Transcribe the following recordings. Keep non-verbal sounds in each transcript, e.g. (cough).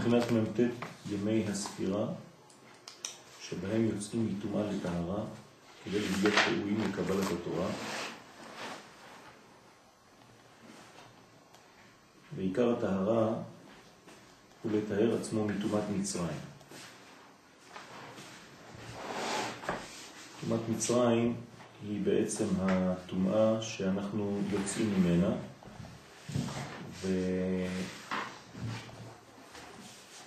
בחינת מ"ט ימי הספירה, שבהם יוצאים מטומאה לטהרה כדי להיות ראויים לקבלת התורה. ועיקר הטהרה הוא לתאר עצמו מטומאת מצרים. טומאת מצרים היא בעצם הטומאה שאנחנו יוצאים ממנה, ו...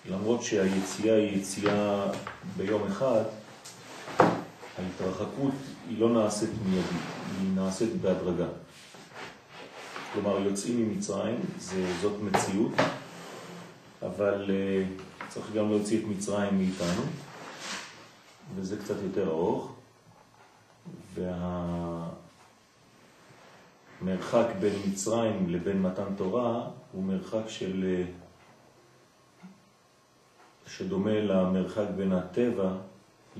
למרות שהיציאה היא יציאה ביום אחד, ההתרחקות היא לא נעשית מיידית, היא נעשית בהדרגה. כלומר, יוצאים ממצרים, זה, זאת מציאות, אבל uh, צריך גם להוציא את מצרים מאיתנו, וזה קצת יותר ארוך, והמרחק בין מצרים לבין מתן תורה הוא מרחק של... Uh, שדומה למרחק בין הטבע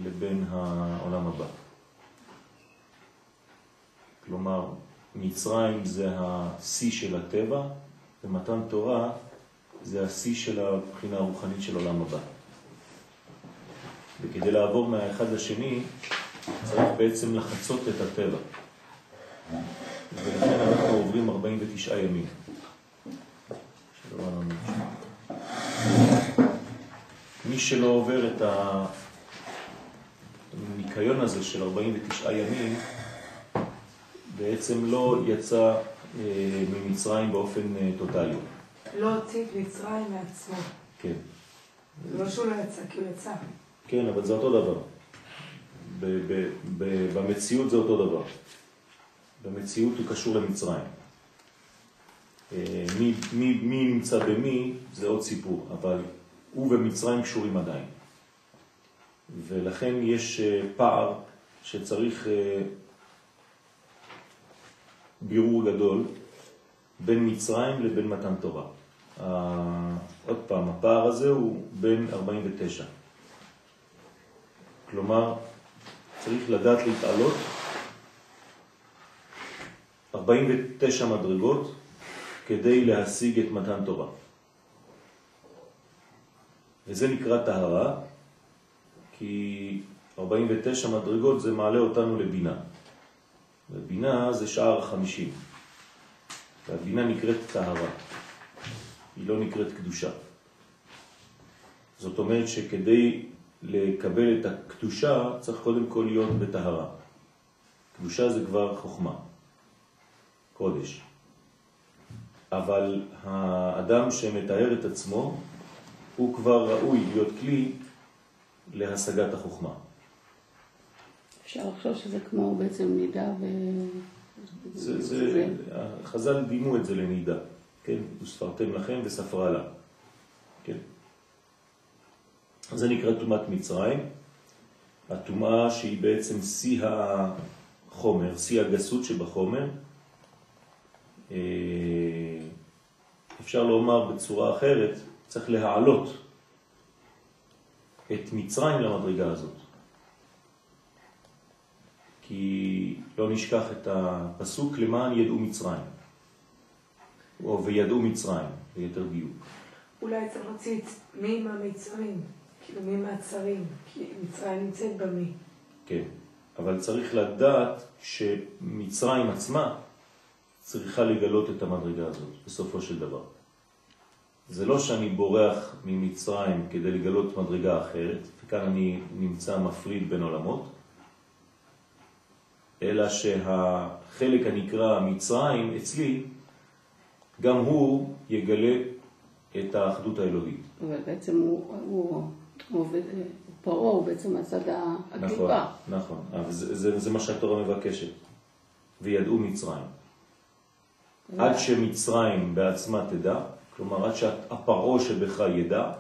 לבין העולם הבא. כלומר, מצרים זה השיא של הטבע, ומתן תורה זה השיא של הבחינה הרוחנית של עולם הבא. וכדי לעבור מהאחד לשני, צריך בעצם לחצות את הטבע. ולכן אנחנו עוברים 49 ימים. שלום מי שלא עובר את הניקיון הזה של 49 ימים, בעצם לא יצא אה, ממצרים באופן אה, טוטלי. לא הוציא את מצרים מעצמו. כן. לא שהוא לא יצא, כי הוא יצא. כן, אבל זה אותו דבר. במציאות זה אותו דבר. במציאות הוא קשור למצרים. אה, מי, מי, מי נמצא במי זה עוד סיפור, אבל הוא ומצרים קשורים עדיין. ולכן יש אה, פער שצריך אה, בירור גדול בין מצרים לבין מתן תורה. עוד פעם, הפער הזה הוא בין 49. כלומר, צריך לדעת להתעלות 49 מדרגות כדי להשיג את מתן תורה. וזה נקרא טהרה, כי 49 מדרגות זה מעלה אותנו לבינה. ובינה זה שער החמישים. והבינה נקראת טהרה, היא לא נקראת קדושה. זאת אומרת שכדי לקבל את הקדושה צריך קודם כל להיות בטהרה. קדושה זה כבר חוכמה, קודש. אבל האדם שמתאר את עצמו הוא כבר ראוי להיות כלי להשגת החוכמה. אפשר לחשוב שזה כמו בעצם נידה ו... זה, זה, זה... חז"ל דימו את זה לנידה, כן? וספרתם לכם וספרה לה, כן? זה נקרא תומת מצרים, התומעה שהיא בעצם שיא החומר, שיא הגסות שבחומר. אה, אפשר לומר בצורה אחרת, צריך להעלות את מצרים למדרגה הזאת. כי לא נשכח את הפסוק למען ידעו מצרים, או וידעו מצרים, ביתר דיוק. אולי צריך להוציא מי מהמצרים, כאילו מי מהצרים, כי מצרים נמצאת במי. כן, אבל צריך לדעת שמצרים עצמה צריכה לגלות את המדרגה הזאת, בסופו של דבר. זה לא שאני בורח ממצרים כדי לגלות מדרגה אחרת, וכאן אני נמצא מפריד בין עולמות, אלא שהחלק הנקרא מצרים אצלי, גם הוא יגלה את האחדות האלוהית. אבל בעצם הוא, הוא, הוא עובד, פרעה הוא בעצם הצד הקליפה. נכון, נכון, אבל זה, זה, זה מה שהתורה מבקשת. וידעו מצרים. עד שמצרים בעצמה תדע, כלומר, עד שהפרעה שבך ידע,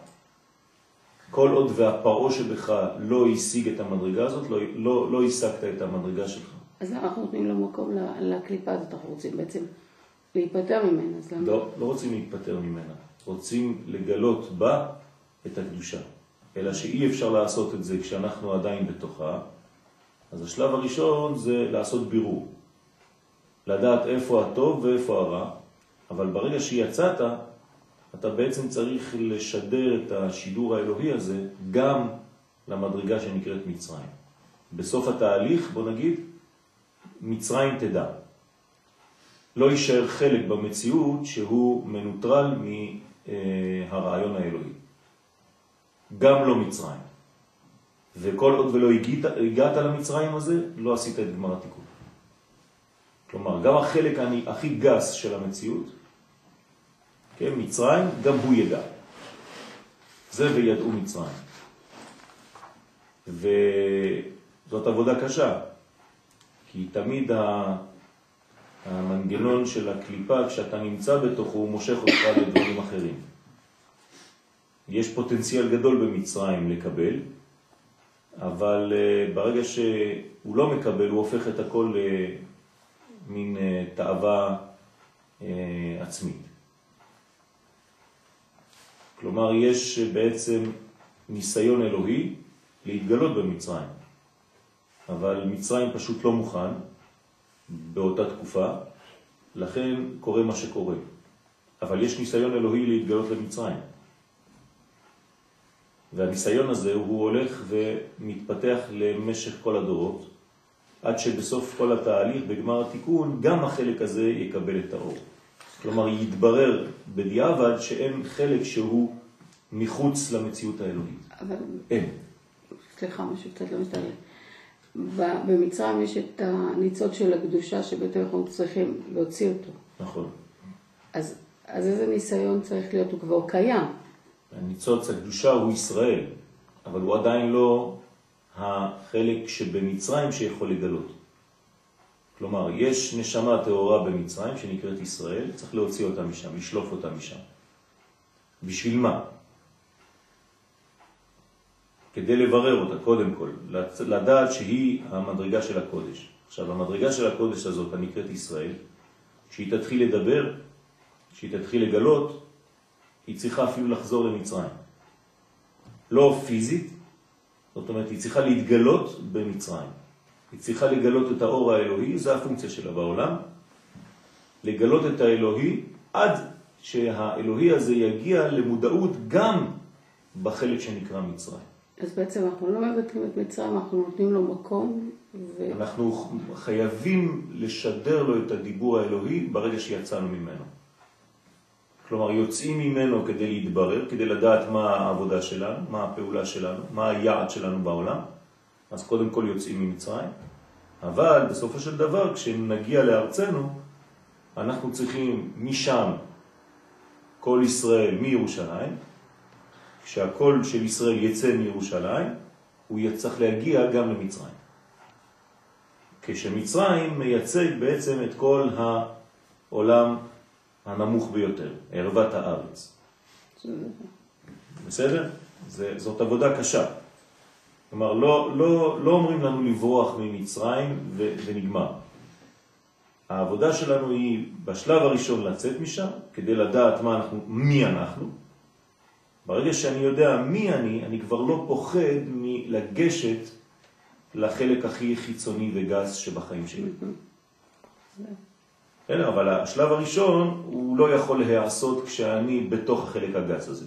כל עוד והפרעה שבך לא השיג את המדרגה הזאת, לא, לא, לא השגת את המדרגה שלך. אז אנחנו נותנים לו מקום לקליפה הזאת, אנחנו רוצים בעצם להיפטר ממנה. אז למה? לא, לא רוצים להיפטר ממנה, רוצים לגלות בה את הקדושה. אלא שאי אפשר לעשות את זה כשאנחנו עדיין בתוכה, אז השלב הראשון זה לעשות בירור. לדעת איפה הטוב ואיפה הרע, אבל ברגע שיצאת, אתה בעצם צריך לשדר את השידור האלוהי הזה גם למדרגה שנקראת מצרים. בסוף התהליך, בוא נגיד, מצרים תדע. לא יישאר חלק במציאות שהוא מנוטרל מהרעיון האלוהי. גם לא מצרים. וכל עוד ולא הגעת, הגעת למצרים הזה, לא עשית את גמר התיקון. כלומר, גם החלק הכי גס של המציאות, כן, מצרים, גם הוא ידע. זה וידעו מצרים. וזאת עבודה קשה, כי תמיד המנגנון של הקליפה, כשאתה נמצא בתוכו, הוא מושך אותך לדברים אחרים. יש פוטנציאל גדול במצרים לקבל, אבל uh, ברגע שהוא לא מקבל, הוא הופך את הכל למין uh, תאווה uh, עצמית. כלומר, יש בעצם ניסיון אלוהי להתגלות במצרים, אבל מצרים פשוט לא מוכן באותה תקופה, לכן קורה מה שקורה. אבל יש ניסיון אלוהי להתגלות למצרים. והניסיון הזה הוא הולך ומתפתח למשך כל הדורות, עד שבסוף כל התהליך, בגמר התיקון, גם החלק הזה יקבל את האור. כלומר, יתברר בדיעבד שאין חלק שהוא מחוץ למציאות האלוהית. אבל... אין. סליחה, משהו קצת לא מסתכל. במצרים יש את הניצוד של הקדושה שבעצם אנחנו צריכים להוציא אותו. נכון. אז, אז איזה ניסיון צריך להיות? הוא כבר קיים. הניצוץ הקדושה הוא ישראל, אבל הוא עדיין לא החלק שבמצרים שיכול לגלות. כלומר, יש נשמה טהורה במצרים שנקראת ישראל, צריך להוציא אותה משם, לשלוף אותה משם. בשביל מה? כדי לברר אותה, קודם כל, לדעת שהיא המדרגה של הקודש. עכשיו, המדרגה של הקודש הזאת, הנקראת ישראל, כשהיא תתחיל לדבר, כשהיא תתחיל לגלות, היא צריכה אפילו לחזור למצרים. לא פיזית, זאת אומרת, היא צריכה להתגלות במצרים. היא צריכה לגלות את האור האלוהי, זה הפונקציה שלה בעולם, לגלות את האלוהי עד שהאלוהי הזה יגיע למודעות גם בחלק שנקרא מצרים. אז בעצם אנחנו לא מבטלים את מצרים, אנחנו נותנים לו מקום. ו... אנחנו חייבים לשדר לו את הדיבור האלוהי ברגע שיצאנו ממנו. כלומר, יוצאים ממנו כדי להתברר, כדי לדעת מה העבודה שלנו, מה הפעולה שלנו, מה היעד שלנו בעולם. אז קודם כל יוצאים ממצרים, אבל בסופו של דבר, כשנגיע לארצנו, אנחנו צריכים משם, כל ישראל מירושלים, כשהקול של ישראל יצא מירושלים, הוא צריך להגיע גם למצרים. כשמצרים מייצג בעצם את כל העולם הנמוך ביותר, ערוות הארץ. בסדר? זה, זאת עבודה קשה. כלומר, לא, לא, לא אומרים לנו לברוח ממצרים ו, ונגמר. העבודה שלנו היא בשלב הראשון לצאת משם, כדי לדעת מה אנחנו, מי אנחנו. ברגע שאני יודע מי אני, אני כבר לא פוחד מלגשת לחלק הכי חיצוני וגס שבחיים שלי. בסדר, אבל השלב הראשון הוא לא יכול להיעשות כשאני בתוך החלק הגס הזה.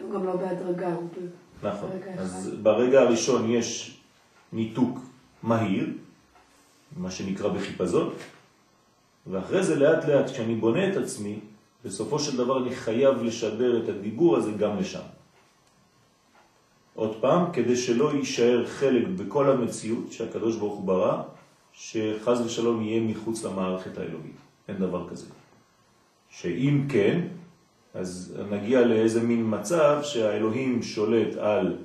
הוא גם לא בהדרגה, נכון, אז ברגע הראשון יש ניתוק מהיר, מה שנקרא בחיפזון, ואחרי זה לאט לאט כשאני בונה את עצמי, בסופו של דבר אני חייב לשדר את הדיבור הזה גם לשם. עוד פעם, כדי שלא יישאר חלק בכל המציאות שהקדוש ברוך הוא ברא, שחז ושלום יהיה מחוץ למערכת האלוהית. אין דבר כזה. שאם כן, אז נגיע לאיזה מין מצב שהאלוהים שולט על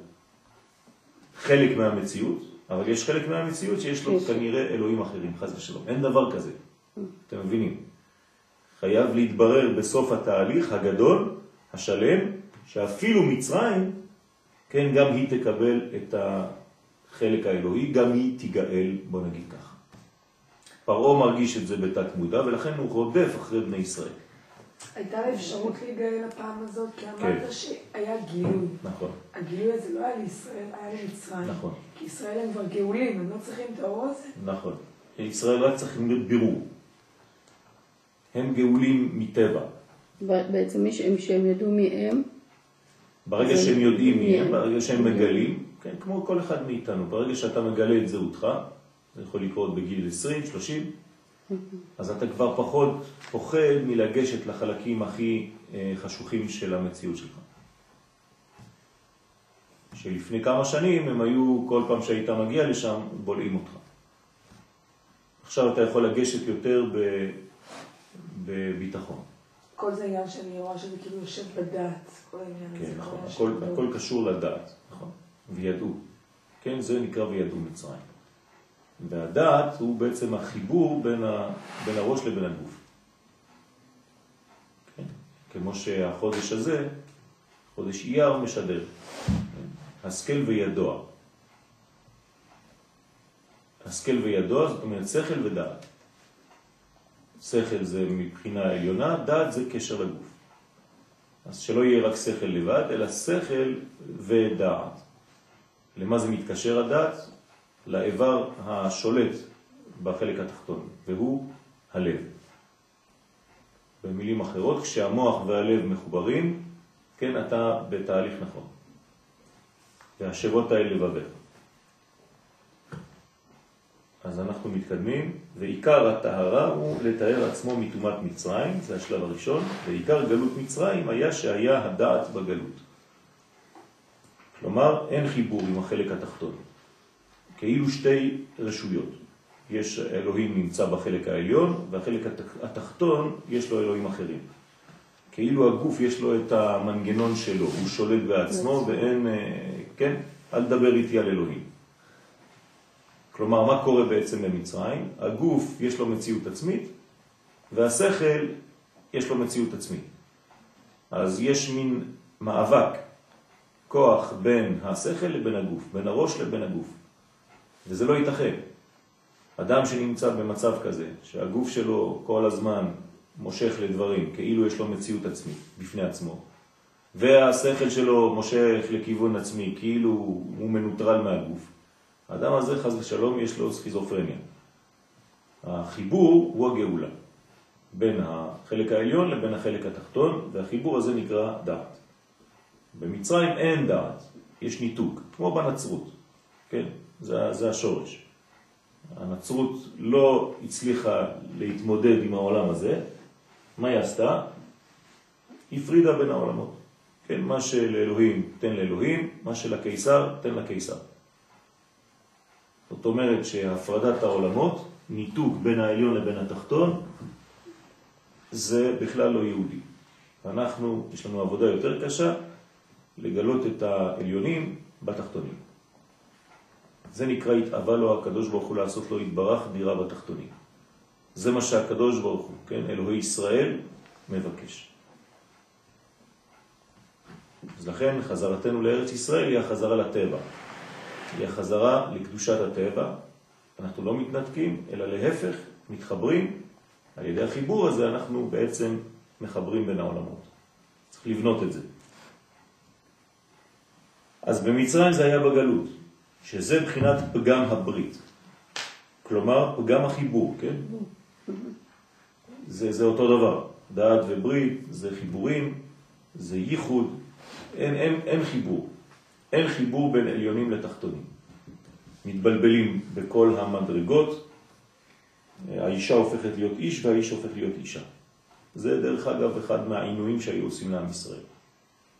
חלק מהמציאות, אבל יש חלק מהמציאות שיש לו כנראה אלוהים אחרים, חז ושלום. אין דבר כזה. אתם מבינים? חייב להתברר בסוף התהליך הגדול, השלם, שאפילו מצרים, כן, גם היא תקבל את החלק האלוהי, גם היא תיגאל, בוא נגיד ככה. פרעה מרגיש את זה בתת מודע, ולכן הוא רודף אחרי בני ישראל. הייתה לה אפשרות להיגאל הפעם הזאת, כי כן. אמרת שהיה גילוי. נכון, הגילוי הזה לא היה לישראל, היה למצרים. נכון, כי ישראל הם כבר גאולים, הם לא צריכים את האור הזה. נכון. ישראל רק צריכים להיות בירור. הם גאולים מטבע. בעצם מי שהם, ידעו מי הם, ברגע שהם יודעים מי הם. ברגע שהם מגלים, כן, כמו כל אחד מאיתנו, ברגע שאתה מגלה את זהותך, זה יכול לקרות בגיל 20, 30, אז אתה כבר פחות פוחד מלגשת לחלקים הכי אה, חשוכים של המציאות שלך. שלפני כמה שנים הם היו, כל פעם שהיית מגיע לשם, בולעים אותך. עכשיו אתה יכול לגשת יותר ב, בביטחון. כל זה עניין שאני רואה שזה כאילו יושב בדעת, כל העניין הזה. כן, נכון, הכל, הכל קשור לדעת, נכון, וידעו. כן, זה נקרא וידעו מצרים. והדעת הוא בעצם החיבור בין, ה, בין הראש לבין הגוף. כן? כמו שהחודש הזה, חודש אייר משדר, כן? השכל וידוע. השכל וידוע זאת אומרת שכל ודעת. שכל זה מבחינה עליונה, דעת זה קשר לגוף. אז שלא יהיה רק שכל לבד, אלא שכל ודעת. למה זה מתקשר הדעת? לאיבר השולט בחלק התחתון, והוא הלב. במילים אחרות, כשהמוח והלב מחוברים, כן, אתה בתהליך נכון. והשבות האלה לבביך. אז אנחנו מתקדמים, ועיקר הטהרה הוא לתאר עצמו מטומאת מצרים, זה השלב הראשון, ועיקר גלות מצרים היה שהיה הדעת בגלות. כלומר, אין חיבור עם החלק התחתון. כאילו שתי רשויות. יש אלוהים נמצא בחלק העליון, והחלק התח- התחתון יש לו אלוהים אחרים. כאילו הגוף יש לו את המנגנון שלו, הוא שולט בעצמו ואין, אה, כן, אל תדבר איתי על אלוהים. כלומר, מה קורה בעצם במצרים? הגוף יש לו מציאות עצמית, והשכל יש לו מציאות עצמית. אז יש מין מאבק, כוח בין השכל לבין הגוף, בין הראש לבין הגוף. וזה לא ייתכן. אדם שנמצא במצב כזה, שהגוף שלו כל הזמן מושך לדברים, כאילו יש לו מציאות עצמית בפני עצמו, והשכל שלו מושך לכיוון עצמי, כאילו הוא מנוטרל מהגוף, האדם הזה, חס ושלום, יש לו סכיזופרניה. החיבור הוא הגאולה, בין החלק העליון לבין החלק התחתון, והחיבור הזה נקרא דעת. במצרים אין דעת, יש ניתוק, כמו בנצרות, כן? זה, זה השורש. הנצרות לא הצליחה להתמודד עם העולם הזה, מה היא עשתה? הפרידה בין העולמות. כן, מה שלאלוהים תן לאלוהים, מה שלקיסר תן לקיסר. זאת אומרת שהפרדת העולמות, ניתוק בין העליון לבין התחתון, זה בכלל לא יהודי. אנחנו, יש לנו עבודה יותר קשה לגלות את העליונים בתחתונים. זה נקרא התאווה לו הקדוש ברוך הוא לעשות לו התברך דירה בתחתונים. זה מה שהקדוש ברוך הוא, כן, אלוהי ישראל, מבקש. אז לכן חזרתנו לארץ ישראל היא החזרה לטבע. היא החזרה לקדושת הטבע. אנחנו לא מתנתקים, אלא להפך, מתחברים. על ידי החיבור הזה אנחנו בעצם מחברים בין העולמות. צריך לבנות את זה. אז במצרים זה היה בגלות, שזה בחינת פגם הברית. כלומר, פגם החיבור, כן? זה, זה אותו דבר. דעת וברית זה חיבורים, זה ייחוד, אין, אין, אין חיבור. אין חיבור בין עליונים לתחתונים. מתבלבלים בכל המדרגות, האישה הופכת להיות איש והאיש הופך להיות אישה. זה דרך אגב אחד מהעינויים שהיו עושים לעם ישראל.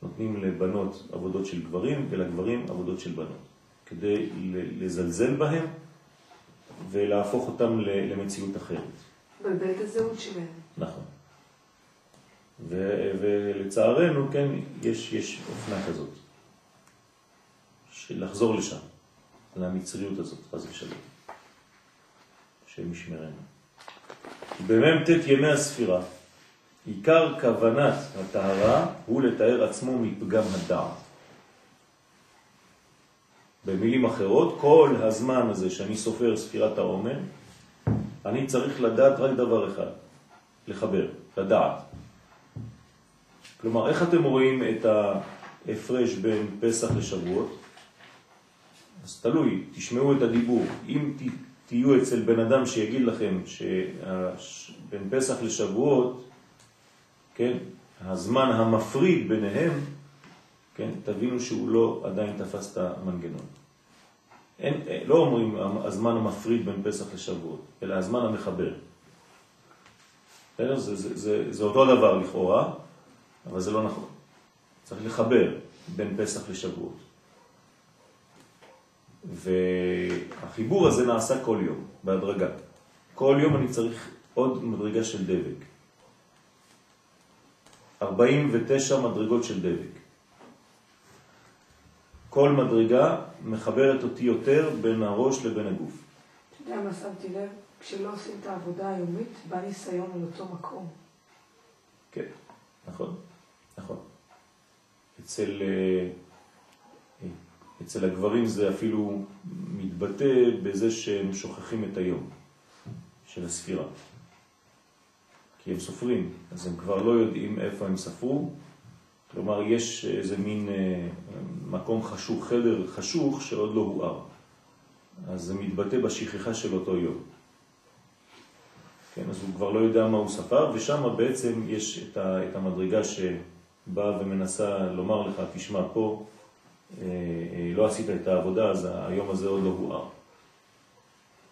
נותנים לבנות עבודות של גברים ולגברים עבודות של בנות, כדי לזלזל בהם ולהפוך אותם למציאות אחרת. בלבל את הזהות שלהם. נכון. ו- ולצערנו, כן, יש, יש אופנה כזאת, לחזור לשם, למצריות הזאת, חס ושלום, שמשמרנו. במ"ט ימי הספירה, עיקר כוונת הטהרה הוא לתאר עצמו מפגם הדעת. במילים אחרות, כל הזמן הזה שאני סופר ספירת העומר, אני צריך לדעת רק דבר אחד, לחבר, לדעת. כלומר, איך אתם רואים את ההפרש בין פסח לשבועות? אז תלוי, תשמעו את הדיבור. אם תהיו אצל בן אדם שיגיד לכם שבין פסח לשבועות, כן, הזמן המפריד ביניהם, כן, תבינו שהוא לא עדיין תפס את המנגנון. אין, לא אומרים הזמן המפריד בין פסח לשבועות, אלא הזמן המחבר. זה, זה, זה, זה אותו דבר לכאורה, אבל זה לא נכון. צריך לחבר בין פסח לשבועות. והחיבור הזה נעשה כל יום, בהדרגה. כל יום אני צריך עוד מדרגה של דבק. 49 מדרגות של דבק. כל מדרגה מחברת אותי יותר בין הראש לבין הגוף. אתה יודע מה שמתי לב? כשלא עושים את העבודה היומית, בא ניסיון על אותו מקום. כן, נכון, נכון. אצל, אה, אצל הגברים זה אפילו מתבטא בזה שהם שוכחים את היום של הספירה. כי הם סופרים, אז הם כבר לא יודעים איפה הם ספרו, כלומר יש איזה מין אה, מקום חשוך, חדר חשוך שעוד לא הואר. אז זה מתבטא בשכחה של אותו יום. כן, אז הוא כבר לא יודע מה הוא ספר, ושם בעצם יש את המדרגה שבאה ומנסה לומר לך, תשמע פה, אה, אה, לא עשית את העבודה, אז היום הזה עוד לא הואר.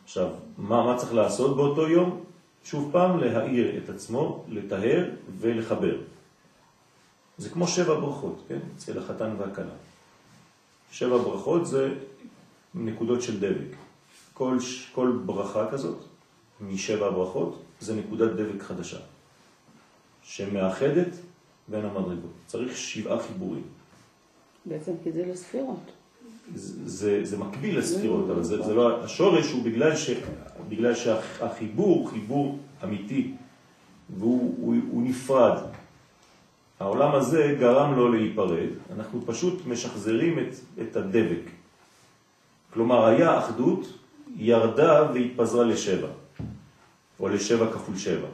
עכשיו, מה, מה צריך לעשות באותו יום? שוב פעם, להאיר את עצמו, לטהר ולחבר. זה כמו שבע ברכות, כן? אצל החתן והכלה. שבע ברכות זה נקודות של דבק. כל, כל ברכה כזאת, משבע ברכות, זה נקודת דבק חדשה, שמאחדת בין המדרגות. צריך שבעה חיבורים. בעצם כי זה לא ספירות. זה, זה, זה מקביל לספירות, אבל זה, זה לא, השורש הוא בגלל, ש, בגלל שהחיבור חיבור אמיתי, והוא הוא, הוא נפרד. העולם הזה גרם לו להיפרד, אנחנו פשוט משחזרים את, את הדבק. כלומר, היה אחדות, ירדה והתפזרה לשבע, או לשבע כפול שבע.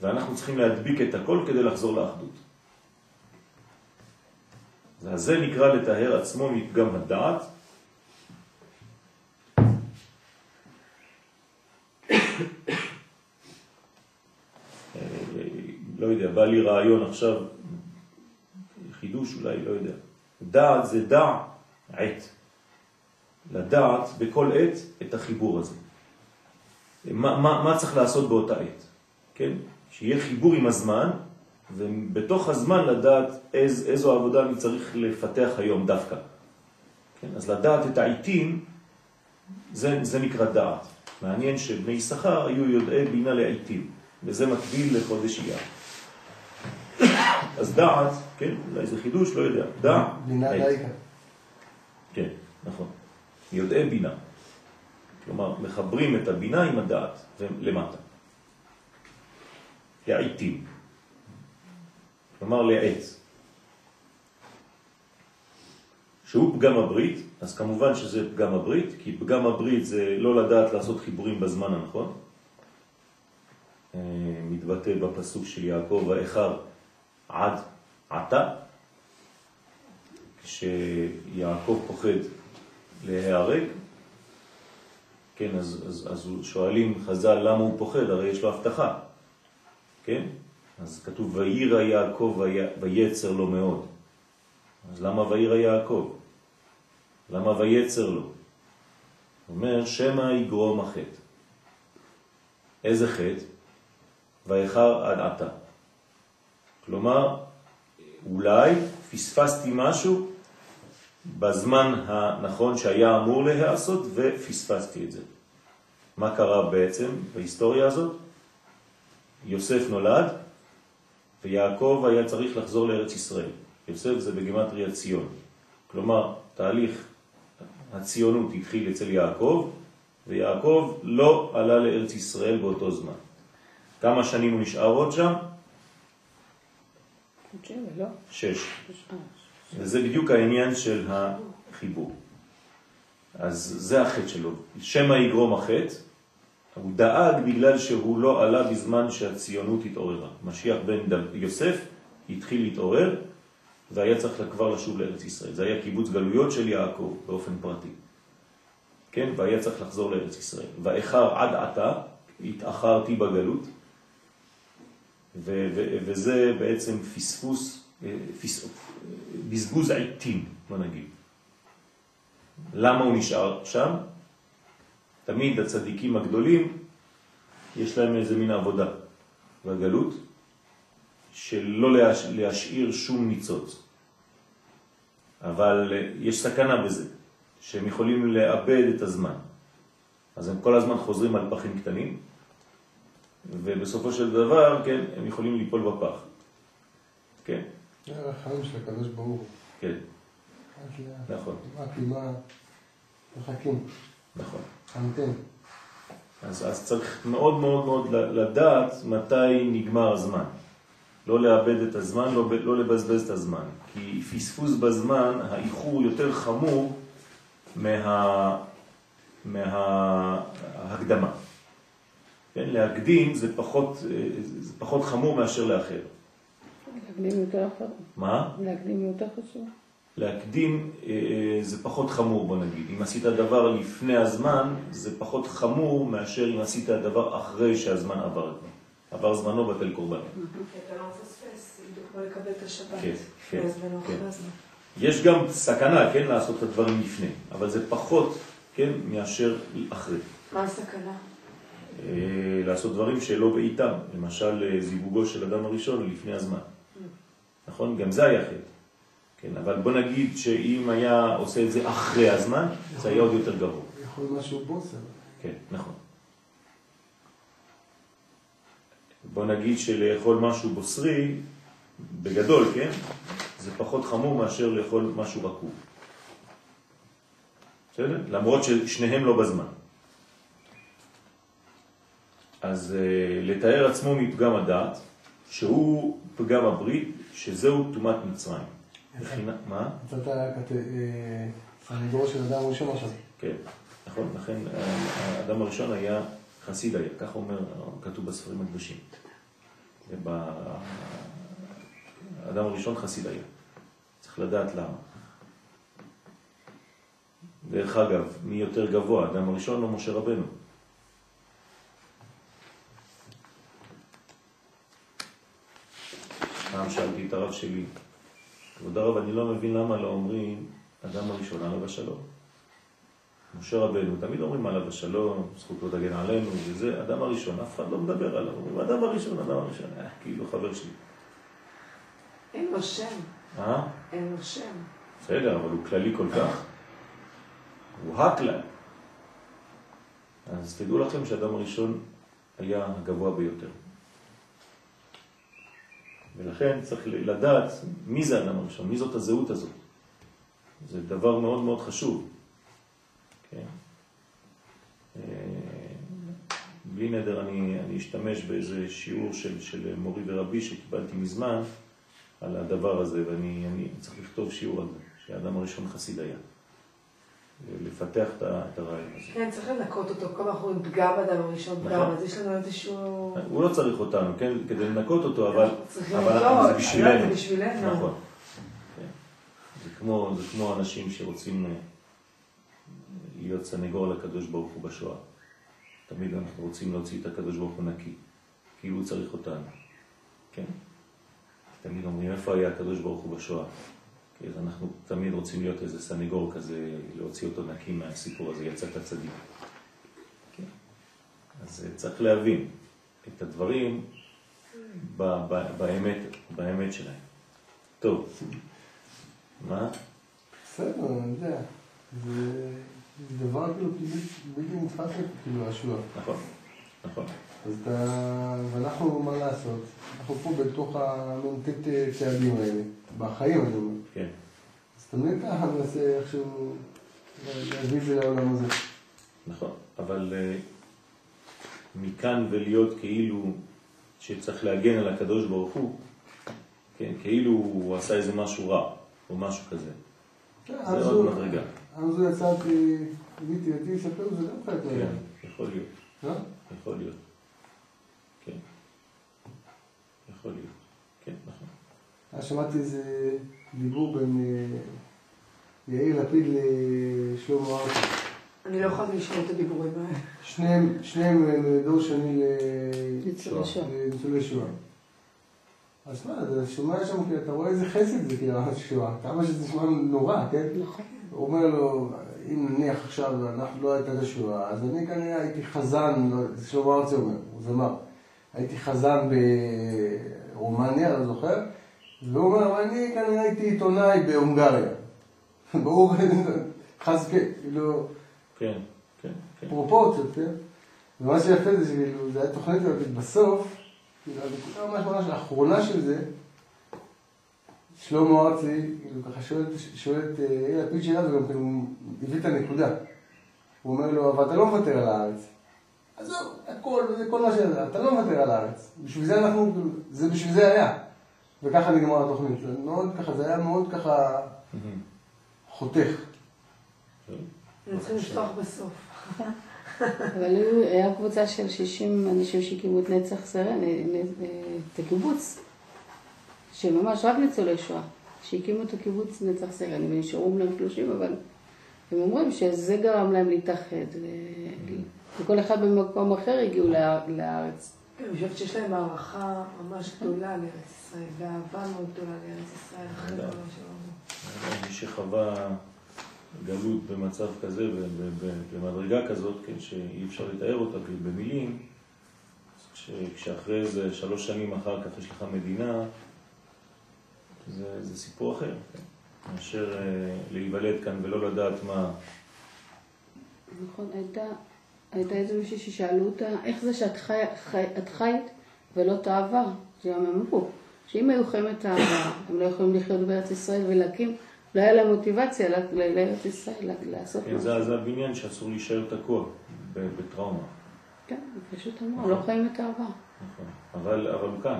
ואנחנו צריכים להדביק את הכל כדי לחזור לאחדות. אז זה נקרא לטהר עצמו מפגם הדעת. (coughs) אה, לא יודע, בא לי רעיון עכשיו, חידוש אולי, לא יודע. דעת זה דע עת. לדעת בכל עת את החיבור הזה. מה, מה, מה צריך לעשות באותה עת? כן? שיהיה חיבור עם הזמן, ובתוך הזמן לדעת איז, איזו עבודה אני צריך לפתח היום דווקא. כן? אז לדעת את העיתים, זה, זה נקרא דעת. מעניין שבני שכר היו יודעי בינה לעיתים, וזה מקביל לחודש אייר. (coughs) אז דעת, כן, אולי זה חידוש, לא יודע, דעת. בינה לעיקר. כן, נכון. יודעי בינה. כלומר, מחברים את הבינה עם הדעת, למטה. לעיתים. כלומר לעץ. שהוא פגם הברית, אז כמובן שזה פגם הברית, כי פגם הברית זה לא לדעת לעשות חיבורים בזמן הנכון. אה, מתבטא בפסוק של יעקב, האחר עד עתה, כשיעקב פוחד להיהרג, כן, אז, אז, אז שואלים חז"ל למה הוא פוחד, הרי יש לו הבטחה, כן? אז כתוב וירא יעקב ויצר לו מאוד. אז למה וירא יעקב? למה ויצר לו? אומר שמא יגרום החטא. איזה חטא? ויחר עד עתה. כלומר, אולי פספסתי משהו בזמן הנכון שהיה אמור להיעשות ופספסתי את זה. מה קרה בעצם בהיסטוריה הזאת? יוסף נולד, ויעקב היה צריך לחזור לארץ ישראל. יוסף זה בגימטריה ציון. כלומר, תהליך הציונות התחיל אצל יעקב, ויעקב לא עלה לארץ ישראל באותו זמן. כמה שנים הוא נשאר עוד שם? לא. שש. וזה בדיוק העניין של החיבור. אז זה החטא שלו. שמא יגרום החטא, הוא דאג בגלל שהוא לא עלה בזמן שהציונות התעוררה. משיח בן יוסף התחיל להתעורר, והיה צריך כבר לשוב לארץ ישראל. זה היה קיבוץ גלויות של יעקב באופן פרטי. כן? והיה צריך לחזור לארץ ישראל. ואחר עד עתה, התאחרתי בגלות, וזה בעצם פספוס, אה, פס... בזבוז עיתים, בוא נגיד. למה הוא נשאר שם? תמיד הצדיקים הגדולים, יש להם איזה מין עבודה בגלות, שלא להש... להשאיר שום ניצוץ. אבל אה, יש סכנה בזה, שהם יכולים לאבד את הזמן. אז הם כל הזמן חוזרים על פחים קטנים, ובסופו של דבר, כן, הם יכולים ליפול בפח. כן? זה החיים של הקדוש ברוך הוא. כן. נכון, רק עם ה... מחכים. נכון. המתן. אז, אז צריך מאוד מאוד מאוד לדעת מתי נגמר הזמן. לא לאבד את הזמן, לא, לא לבזבז את הזמן. כי פספוס בזמן, האיחור יותר חמור מה, מההקדמה. כן, להקדים זה פחות, זה פחות חמור מאשר לאחר. להקדים יותר אחר. מה? להקדים יותר חשוב. להקדים אה, זה פחות חמור, בוא נגיד. אם עשית דבר לפני הזמן, זה פחות חמור מאשר אם עשית דבר אחרי שהזמן עבר. עבר זמנו בטל קורבן. אתה לא מפספס, לא לקבל את השבת. כן, כן, או כן. יש גם סכנה, כן, לעשות את הדברים לפני, אבל זה פחות, כן, מאשר אחרי. מה הסכנה? אה, לעשות דברים שלא בעיתם, למשל אה, זיווגו של אדם הראשון לפני הזמן. נכון? גם זה היה חטא. כן, אבל בוא נגיד שאם היה עושה את זה אחרי הזמן, זה היה עוד יותר גרוע. יכול משהו בוסר. כן, נכון. בוא נגיד שלאכול משהו בוסרי, בגדול, כן? זה פחות חמור מאשר לאכול משהו רקוב. בסדר? למרות ששניהם לא בזמן. אז uh, לתאר עצמו מפגם הדעת, שהוא פגם הברית, שזהו תומת מצרים. מה? מצאת כת- אה, של אדם ראשון עכשיו. כן, נכון, לכן אה, האדם הראשון היה חסיד היה, כך אומר, כתוב בספרים הקדושים. האדם הראשון חסיד היה. צריך לדעת למה. דרך אגב, מי יותר גבוה, האדם הראשון או משה רבנו? פעם שאלתי את הרב שלי, כבוד הרב, אני לא מבין למה לא אומרים אדם הראשון עליו השלום. משה רבנו, תמיד אומרים עליו השלום, זכותו תגן עלינו, וזה, אדם הראשון, אף אחד לא מדבר עליו, אומרים אדם הראשון, אדם הראשון, אה, כאילו חבר שלי. אין לו שם. אה? אין לו שם. בסדר, אבל הוא כללי כל כך. הוא הכלל. אז תדעו לכם שהאדם הראשון היה הגבוה ביותר. ולכן צריך לדעת מי זה האדם הראשון, מי זאת הזהות הזאת. זה דבר מאוד מאוד חשוב. כן? אה, בלי נדר אני, אני אשתמש באיזה שיעור של, של מורי ורבי שקיבלתי מזמן על הדבר הזה, ואני אני צריך לכתוב שיעור על זה, שהאדם הראשון חסיד היה. לפתח את הרעיון הזה. כן, צריך לנקות אותו. כל אנחנו אומרים פגם אדם הראשון, פגם, נכון. אז יש לנו איזשהו... הוא לא צריך אותנו, כן? כדי לנקות אותו, אבל, אבל. זה בשבילנו. זה בשבילנו. נכון. כן. זה כמו, אנשים שרוצים אה, להיות סנגור לקדוש ברוך הוא בשואה. תמיד אנחנו רוצים להוציא את הקדוש ברוך הוא נקי, כי הוא צריך אותנו. כן? תמיד אומרים, איפה היה הקדוש ברוך הוא בשואה? אז אנחנו תמיד רוצים להיות איזה סנגור כזה, להוציא אותו נקי מהסיפור הזה, יצאת צדיק. כן? אז אה, צריך להבין את הדברים ב- ב- באמת, באמת שלהם. טוב, מה? בסדר, אני יודע. זה דבר כאילו בלתי- נתפס כאילו השוע. נכון, נכון. אז אתה... ואנחנו, מה לעשות? אנחנו פה בתוך המ"ט צעדים האלה. בחיים, אני אומר. כן, אז תמיד ככה ננסה איכשהו להביא את זה לעולם הזה. נכון. אבל אה, מכאן ולהיות כאילו שצריך להגן על הקדוש ברוך הוא, כן, כאילו הוא עשה איזה משהו רע, או משהו כזה. כן, זה עוד מדרגה. אז הוא יצא, גיליתי אותי, יספר, זה גם חלק כן, מהעניין. יכול להיות, לא? יכול להיות. כן. יכול להיות. כן, נכון. אז שמעתי איזה דיבור בין אה, יאיר לפיד לשלמה ארצי. אני לא יכולה לשמוע את הדיבורים האלה. שניהם, שניהם הם דור שני שואה. לניצולי שואה. אז מה, אתה שומע שם, אתה רואה איזה חסד זה כאילו, השואה. כמה שזה נשמע נורא, כן? נכון. הוא אומר לו, אם נניח עכשיו אנחנו לא הייתה את השואה, אז אני כנראה הייתי חזן, לא, זה שלמה ארצי אומר, הוא זמר. הייתי חזן ברומניה, לא זוכר, והוא אומר, אבל אני כנראה הייתי עיתונאי בהונגריה. (laughs) ברור, (laughs) חס כאילו, כן, כן, כן. פרופורציות, כן? ומה שיפה זה שכאילו, זה היה תוכנית כזאת, בסוף, כאילו, הנקודה ממש ממש האחרונה של זה, שלמה ארצי, כאילו ככה שואל, את אה, יאיר לפיד שאלה, וגם כאילו הביא את הנקודה. הוא אומר לו, אבל אתה לא מוותר על הארץ. עזוב, הכל, זה כל מה שזה, אתה לא מוותר על הארץ. בשביל זה אנחנו, כאילו, זה בשביל זה היה. וככה נגמר התוכנית. זה מאוד ככה, זה היה מאוד ככה. חותך. צריכים לפתוח בסוף. אבל היו- היה קבוצה של 60 אנשים שהקימו את נצח סרן, את הקיבוץ, שממש רק ניצולי שואה, שהקימו את הקיבוץ נצח סרן, הם נשארו אומנם 30, אבל הם אומרים שזה גרם להם להתאחד, ו- וכל אחד במקום אחר הגיעו לארץ. אני חושבת שיש להם הערכה ממש גדולה לארץ ישראל, ואהבה מאוד גדולה לארץ ישראל, אחרי כל מה שלנו. מי שחווה גלות במצב כזה, במדרגה כזאת, כן, שאי אפשר לתאר אותה במילים, כשאחרי זה שלוש שנים אחר כך יש לך מדינה, זה, זה סיפור אחר, כן? מאשר אה, להיוולד כאן ולא לדעת מה... נכון, הייתה, הייתה איזו מישהי ששאלו אותה, איך זה שאת חי, חי, חיית ולא את העבר? שגם הם אמרו, שאם היו חיים את העבר, הם לא יכולים לחיות בארץ ישראל ולהקים, לא היה להם מוטיבציה לארץ ישראל, לעשות כן, זה, זה הבניין שאסור להישאר תקוע בטראומה, כן, פשוט אמרו, לא חיים את העבר. נכון. אבל, אבל הוא כאן.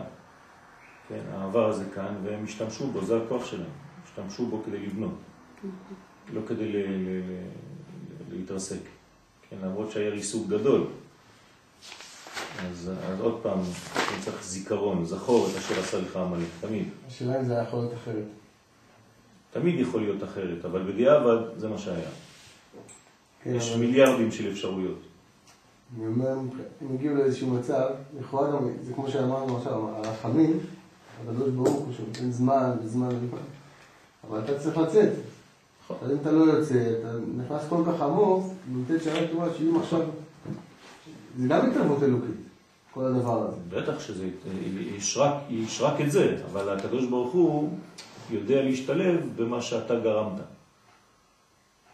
כן, העבר הזה כאן, והם השתמשו בו, זה הכוח שלהם. השתמשו בו כדי לבנות, לא כדי להתרסק. כן, למרות שהיה ריסוק גדול. אז, אז עוד פעם, אני צריך זיכרון, זכור את אשר עשה לך עמלק, תמיד. השאלה אם זה היה יכול להיות אחרת. תמיד יכול להיות אחרת, אבל בדיעבד זה מה שהיה. כן, יש אבל- מיליארדים של אפשרויות. אני אומר, אם הגיעו לאיזשהו מצב, לכאורה גם, זה כמו שאמרנו עכשיו, הרחמים, הקדוש ברוך הוא שנותן זמן וזמן וזמן, אבל אתה צריך לצאת. נכון. אז אם אתה לא יוצא, אתה נכנס כל כך עמוק, נותן שעה טובה שאם עכשיו, זה גם התערבות אלוקית, כל הדבר הזה. בטח שזה, יש רק, יש רק את זה, אבל הקדוש ברוך הוא יודע להשתלב במה שאתה גרמת.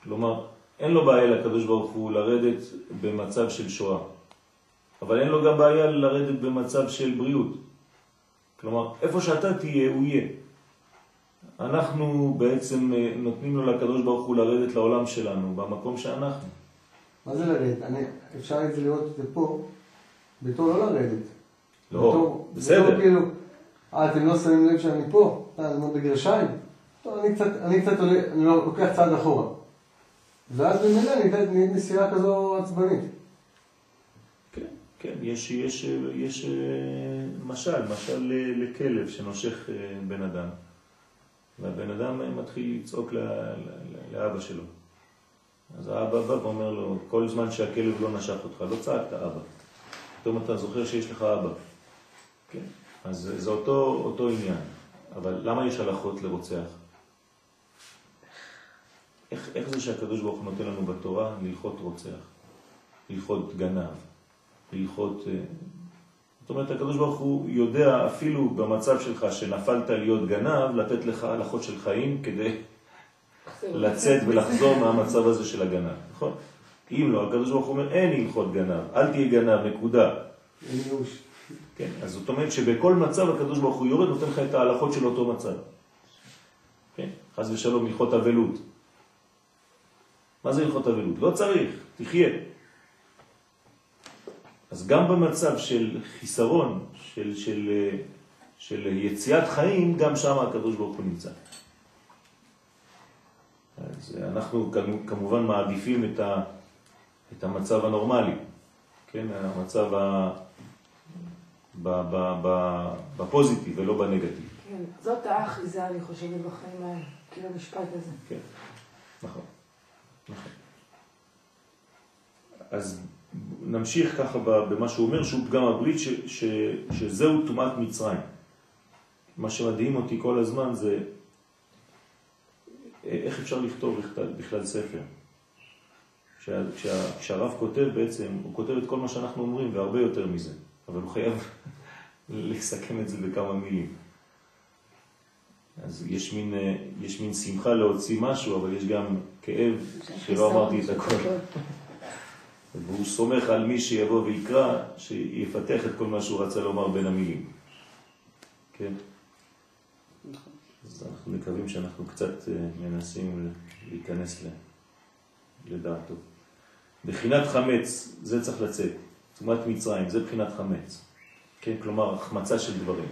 כלומר, אין לו בעיה לקדוש ברוך הוא לרדת במצב של שואה, אבל אין לו גם בעיה לרדת במצב של בריאות. כלומר, איפה שאתה תהיה, הוא יהיה. אנחנו בעצם אה, נותנים לו לקדוש ברוך הוא לרדת לעולם שלנו, במקום שאנחנו. מה זה לרדת? אני, אפשר את זה לראות את זה פה, בתור לא לרדת. לא, בתור- בסדר. בתור כאילו, אה, אתם לא שמים לב שאני פה? אתה, אני אומר בגרשיים? טוב, אני קצת, אני קצת עולה, אני לא- לוקח צעד אחורה. ואז במילא ניתנת נסיעה כזו עצבנית. כן, כן, יש, יש, יש אה, משל, משל אה, לכלב שנושך אה, בן אדם, והבן אדם אה, מתחיל לצעוק לאבא שלו. אז האבא בא ואומר לו, כל זמן שהכלב לא נשך אותך, לא צעקת אבא. פתאום אתה זוכר שיש לך אבא. כן, אז זה- אותו, אותו עניין. אבל למה יש הלכות לרוצח? איך, איך זה שהקדוש ברוך הוא נותן לנו בתורה ללכות רוצח, ללכות גנב, ללכות... זאת אומרת, הקדוש ברוך הוא יודע אפילו במצב שלך שנפלת להיות גנב, לתת לך הלכות של חיים כדי (laughs) לצאת ולחזור מהמצב הזה של הגנב, נכון? אם לא, הקדוש ברוך הוא אומר, אין הלכות גנב, אל תהיה גנב, נקודה. כן, אז זאת אומרת שבכל מצב הקדוש ברוך הוא יורד, נותן לך את ההלכות של אותו מצב. כן, חז ושלום, הלכות אבלות. מה זה הלכות אבלות? לא צריך, תחיה. אז גם במצב של חיסרון, של, של, של יציאת חיים, גם שם הקדוש ברוך הוא נמצא. אז אנחנו כמובן מעדיפים את, ה, את המצב הנורמלי, כן, המצב ה, ב, ב, ב, בפוזיטיב ולא בנגטיב. כן, זאת האחיזה, אני חושבת, בחיים האלה, כאילו המשפט הזה. כן, נכון, נכון. אז נמשיך ככה במה שהוא אומר, שהוא פגם הברית, ש, ש, שזהו טומאת מצרים. מה שמדהים אותי כל הזמן זה איך אפשר לכתוב בכלל ספר. כשה, כשה, כשהרב כותב בעצם, הוא כותב את כל מה שאנחנו אומרים והרבה יותר מזה, אבל הוא חייב (laughs) לסכם את זה בכמה מילים. אז יש מין, יש מין שמחה להוציא משהו, אבל יש גם כאב שלא אמרתי את הכל. (laughs) והוא סומך על מי שיבוא ויקרא, שיפתח את כל מה שהוא רצה לומר בין המילים. כן? אז אנחנו מקווים שאנחנו קצת אה, מנסים להיכנס לדעתו. בחינת חמץ, זה צריך לצאת. תומת מצרים, זה בחינת חמץ. כן, כלומר, החמצה של דברים.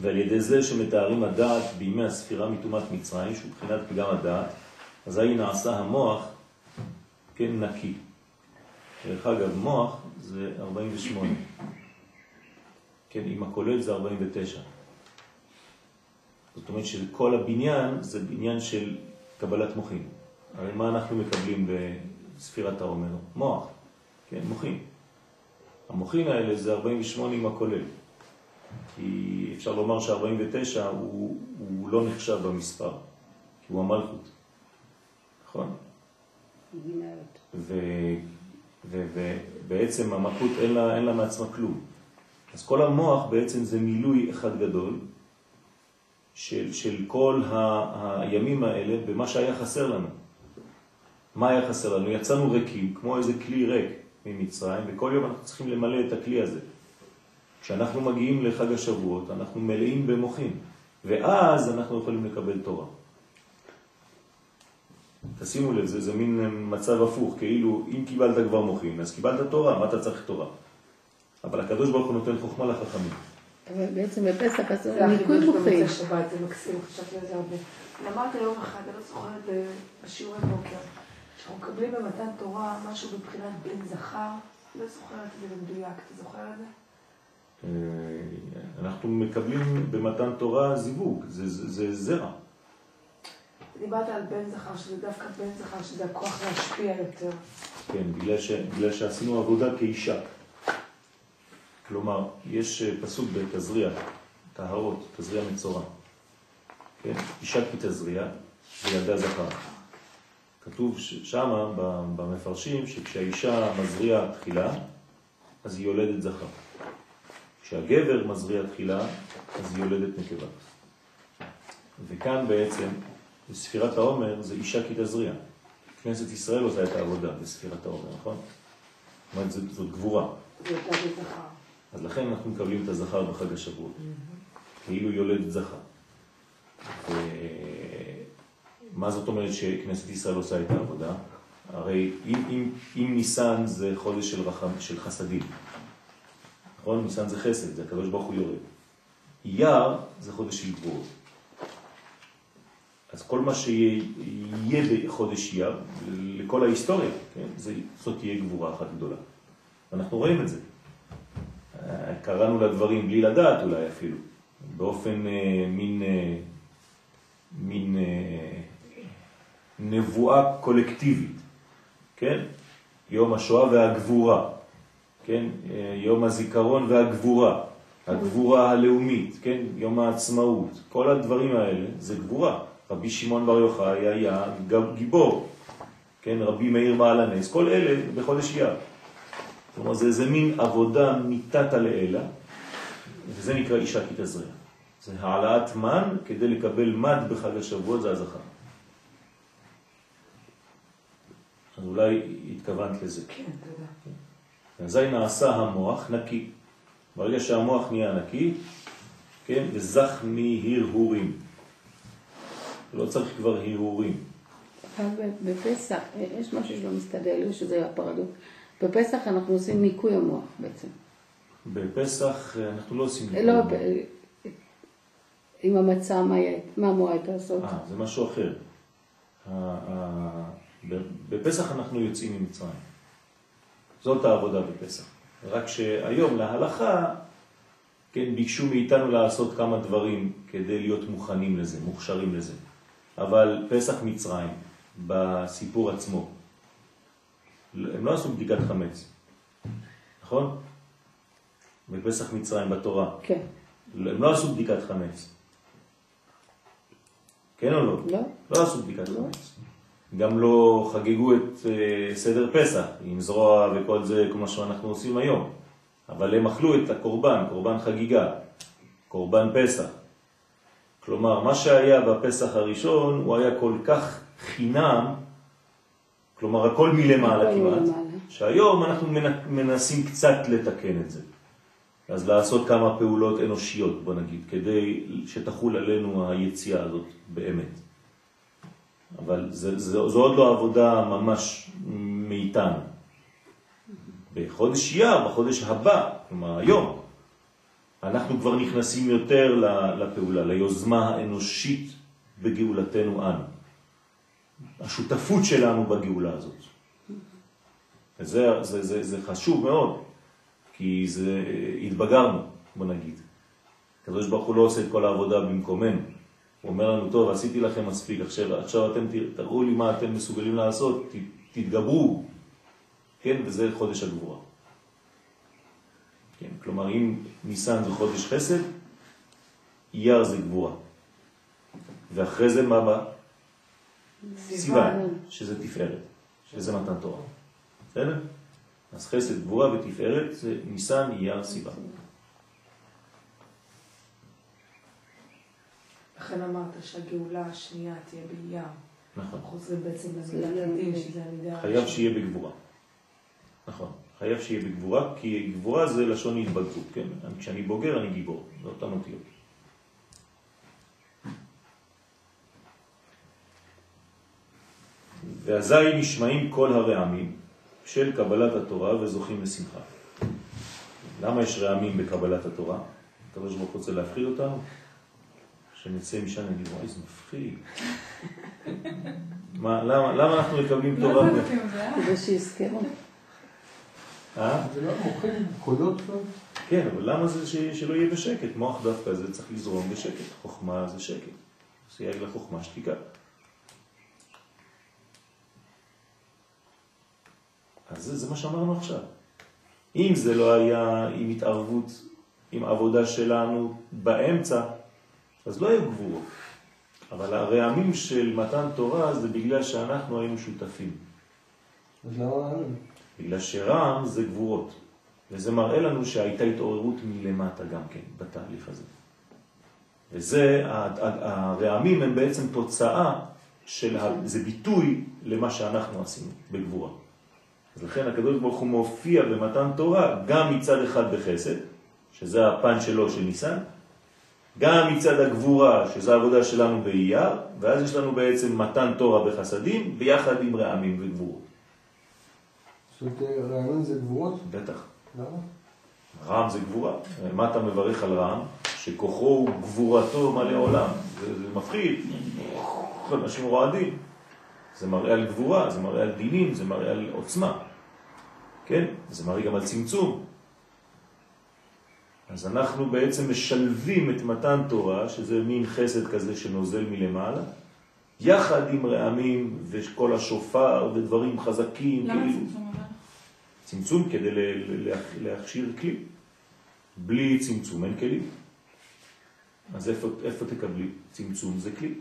ועל ידי זה שמתארים הדעת בימי הספירה מתומת מצרים, שהוא בחינת פגם הדעת, אזי נעשה המוח, כן, נקי. דרך אגב, מוח זה 48. כן, אם הכולל זה 49. זאת אומרת שכל הבניין זה בניין של קבלת מוחים. הרי מה אנחנו מקבלים בספירת העומר? מוח, כן, מוחים. המוחים האלה זה 48 עם הכולל. כי אפשר לומר ש-49 הוא, הוא לא נחשב במספר, כי הוא המלכות, נכון? ובעצם המלכות אין לה, אין לה מעצמה כלום. אז כל המוח בעצם זה מילוי אחד גדול של, של כל ה, הימים האלה במה שהיה חסר לנו. מה היה חסר לנו? יצאנו ריקים, כמו איזה כלי ריק ממצרים, וכל יום אנחנו צריכים למלא את הכלי הזה. כשאנחנו מגיעים לחג השבועות, אנחנו מלאים במוחים, ואז אנחנו יכולים לקבל תורה. תשימו לב, זה, זה מין מצב הפוך, כאילו אם קיבלת כבר מוחים, אז קיבלת תורה, מה אתה צריך תורה? אבל הקדוש ברוך הוא נותן חוכמה לחכמים. אבל בעצם בפסח עשו ניקוי מוחים. זה שבת, זה מקסים, חשבתי על זה הרבה. אמרתי יום אחד, אני לא זוכרת בשיעורי בוקר, שאנחנו מקבלים במתן תורה משהו בבחינת בן זכר, לא זוכרת את זה במדויק, אתה זוכר את זה? אה, אנחנו מקבלים במתן תורה זיווג, זה, זה, זה זרע. דיברת על בן זכר, שזה דווקא בן זכר, שזה הכוח להשפיע יותר. כן, בגלל, ש, בגלל שעשינו עבודה כאישה. כלומר, יש אה, פסוק בתזריע, טהרות, תזריע מצורע. כן? אישה כי תזריע, וילדה זכר. כתוב שם במפרשים שכשהאישה מזריעה תחילה, אז היא יולדת זכר. כשהגבר מזריע תחילה, אז היא יולדת נקבה. וכאן בעצם, בספירת העומר זה אישה כי תזריע. כנסת ישראל עושה את העבודה בספירת העומר, נכון? זאת אומרת, זאת גבורה. אז לכן אנחנו מקבלים את הזכר בחג השבועות, כאילו יולדת זכר. מה זאת אומרת שכנסת ישראל עושה את העבודה? הרי אם, אם, אם ניסן זה חודש של, רחם, של חסדים, נכון? ניסן זה חסד, זה הקדוש ברוך הוא יורד. אייר זה חודש של גבורות. אז כל מה שיהיה בחודש אייר, לכל ההיסטוריה, כן? זה, זאת תהיה גבורה אחת גדולה. ואנחנו רואים את זה. קראנו לדברים בלי לדעת אולי אפילו, באופן אה, מין, אה, מין אה, נבואה קולקטיבית, כן? יום השואה והגבורה, כן? אה, יום הזיכרון והגבורה, הגבורה הלאומית, כן? יום העצמאות, כל הדברים האלה זה גבורה. רבי שמעון בר יוחאי היה גיבור, כן? רבי מאיר בעל הנס, כל אלה בחודש אייר. כלומר, זה איזה מין עבודה מתתא לאלה, וזה נקרא אישה כי תזריע. זה העלאת מן כדי לקבל מד בחג השבועות, זה הזכר. אז אולי התכוונת לזה. כן, תודה. אזי נעשה המוח נקי. ברגע שהמוח נהיה נקי, כן, וזך מהרהורים. לא צריך כבר הרהורים. בפסח, יש משהו שלא מסתדר לי, שזה הפרדוקס. בפסח אנחנו עושים ניקוי המוח בעצם. בפסח אנחנו לא עושים ניקוי לא, המוח. עם המצה, מה המוח הייתה לעשות? אה, זה משהו אחר. בפסח אנחנו יוצאים ממצרים. זאת העבודה בפסח. רק שהיום להלכה, כן, ביקשו מאיתנו לעשות כמה דברים כדי להיות מוכנים לזה, מוכשרים לזה. אבל פסח מצרים, בסיפור עצמו, הם לא עשו בדיקת חמץ, נכון? בפסח מצרים, בתורה. כן. הם לא עשו בדיקת חמץ. כן או לא? לא? לא עשו בדיקת חמץ. גם לא חגגו את אה, סדר פסח עם זרוע וכל זה, כמו שאנחנו עושים היום. אבל הם אכלו את הקורבן, קורבן חגיגה, קורבן פסח. כלומר, מה שהיה בפסח הראשון הוא היה כל כך חינם, כלומר הכל מלמעלה כמעט, מלמעלה. שהיום אנחנו מנ- מנסים קצת לתקן את זה. אז לעשות כמה פעולות אנושיות, בוא נגיד, כדי שתחול עלינו היציאה הזאת באמת. אבל זה, זה, זו עוד לא עבודה ממש מאיתנו. בחודש אייר, בחודש הבא, כלומר היום, אנחנו כבר נכנסים יותר לפעולה, ליוזמה האנושית בגאולתנו אנו. השותפות שלנו בגאולה הזאת. וזה זה, זה, זה חשוב מאוד, כי זה, התבגרנו, בוא נגיד. הקדוש ברוך הוא לא עושה את כל העבודה במקומנו. הוא אומר לנו, טוב, עשיתי לכם מספיק, עכשיו, עכשיו אתם תראו לי מה אתם מסוגלים לעשות, ת, תתגברו, כן, וזה חודש הגבורה. כן, כלומר, אם ניסן זה חודש חסד, אייר זה גבורה. ואחרי זה מה בא? סיוון, שזה תפארת, שזה מתן תורה. בסדר? אז חסד, גבורה ותפארת זה ניסן, אייר, סיוון. לכן אמרת שהגאולה השנייה תהיה באייר. נכון. חוזרים בעצם המידה חייב שיהיה בגבורה. נכון. חייב שיהיה בגבורה, כי גבורה זה לשון התבגרות, כן? כשאני בוגר אני גיבור, זה אותן אותיות. ואזי נשמעים כל הרעמים של קבלת התורה וזוכים לשמחה. למה יש רעמים בקבלת התורה? הקדוש ברוך רוצה להפחיד אותנו? שנצא משם ונגיד, וואי, זה מפחיד. (laughs) מה, למה, למה אנחנו מקבלים לא תורה? כדי שיזכרו. אה? זה לא מוחים, קולות לא? כן, אבל למה זה ש... שלא יהיה בשקט? מוח דווקא זה צריך לזרום בשקט. חוכמה זה שקט. סייג לחוכמה שתיקה. אז זה, זה מה שאמרנו עכשיו. אם זה לא היה עם התערבות, עם עבודה שלנו באמצע, אז לא היו גבורות. אבל הרעמים של מתן תורה זה בגלל שאנחנו היינו שותפים. אז למה... בגלל שרעם זה גבורות, וזה מראה לנו שהייתה התעוררות מלמטה גם כן בתהליך הזה. וזה, הרעמים הם בעצם תוצאה של, זה ביטוי למה שאנחנו עשינו בגבורה. אז לכן הקדוש ברוך הוא מופיע במתן תורה גם מצד אחד בחסד, שזה הפן שלו של ניסן, גם מצד הגבורה, שזה העבודה שלנו באייר, ואז יש לנו בעצם מתן תורה בחסדים, ביחד עם רעמים וגבורות. זאת אומרת, רעיון זה גבורות? בטח. למה? רעם זה גבורה. מה אתה מברך על רעם? שכוחו הוא גבורתו מלא עולם. זה, זה מפחיד. אנשים רועדים. זה מראה על גבורה, זה מראה על דינים, זה מראה על עוצמה. כן? זה מראה גם על צמצום. אז אנחנו בעצם משלבים את מתן תורה, שזה מין חסד כזה שנוזל מלמעלה, יחד עם רעמים וכל השופר ודברים חזקים. למה כאילו. צמצום אבל? צמצום כדי ל- ל- להכ- להכשיר כלי. בלי צמצום אין כלים. אז איפה, איפה תקבלי? צמצום זה כלי.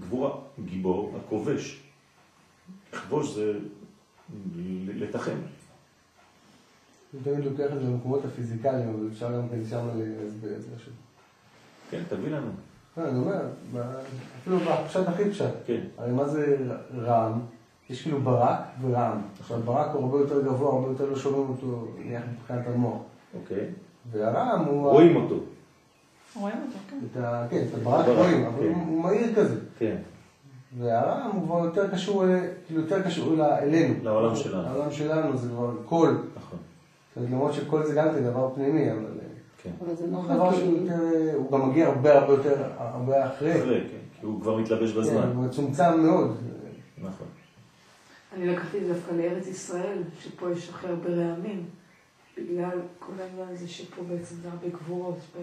גבורה, גיבור, הכובש. לכבוש זה לתחם. אני תמיד לוקח את זה למקומות הפיזיקליים, אבל אפשר גם כן שם להסביר את זה. כן, תביא לנו. לא, אני אומר, אפילו בפשט הכי פשט. כן. הרי מה זה רעם? יש כאילו ברק ורעם. עכשיו ברק הוא הרבה יותר גבוה, הרבה יותר לא שומעים אותו, נניח מבחינת המוח. אוקיי. והרעם הוא... רואים אותו. רואים אותו, כן. כן, את הברק ברק, רואים, אבל כן. הוא מהיר כזה. כן. והרעם הוא כבר יותר קשור, כאילו יותר קשור אל- אלינו. לעולם שלנו. העולם שלנו זה כבר קול. נכון. למרות שקול זה גם כן דבר פנימי, אבל... כן. אבל זה הוא נכון, דבר. שהוא גם מגיע הרבה הרבה יותר, הרבה אחרי. אחרי, כן. כי הוא כבר מתלבש כן, בזמן. הוא מצומצם מאוד. נכון. אני לקחתי דווקא לארץ ישראל, שפה יש הכי הרבה רעמים, בגלל כל העניין הזה שפה בעצם זה הרבה גבורות. ב...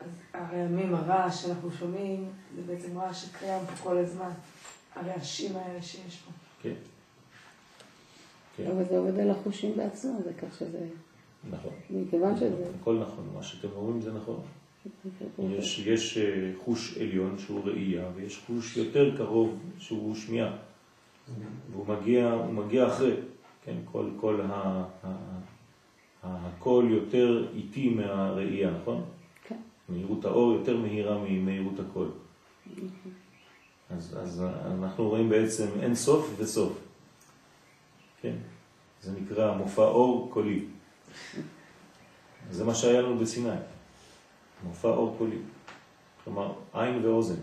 אז הרעמים, הרעש שאנחנו שומעים, זה בעצם רעש שקיים פה כל הזמן. הרעשים האלה שיש פה. כן. כן, אבל זה עובד על החושים בעצמו, זה כך שזה... נכון. מכיוון שזה... הכל נכון, מה שאתם אומרים זה נכון. (laughs) יש, יש אה, חוש עליון שהוא ראייה, ויש חוש יותר קרוב שהוא שמיעה. והוא מגיע, מגיע אחרי, כן, כל, כל ה, ה, ה, הקול יותר איטי מהראייה, נכון? כן. מהירות האור יותר מהירה ממהירות הקול. אז, אז אנחנו רואים בעצם אין סוף וסוף. כן? זה נקרא מופע אור קולי. זה מה שהיה לנו בסיני. מופע אור קולי. כלומר, עין ואוזן.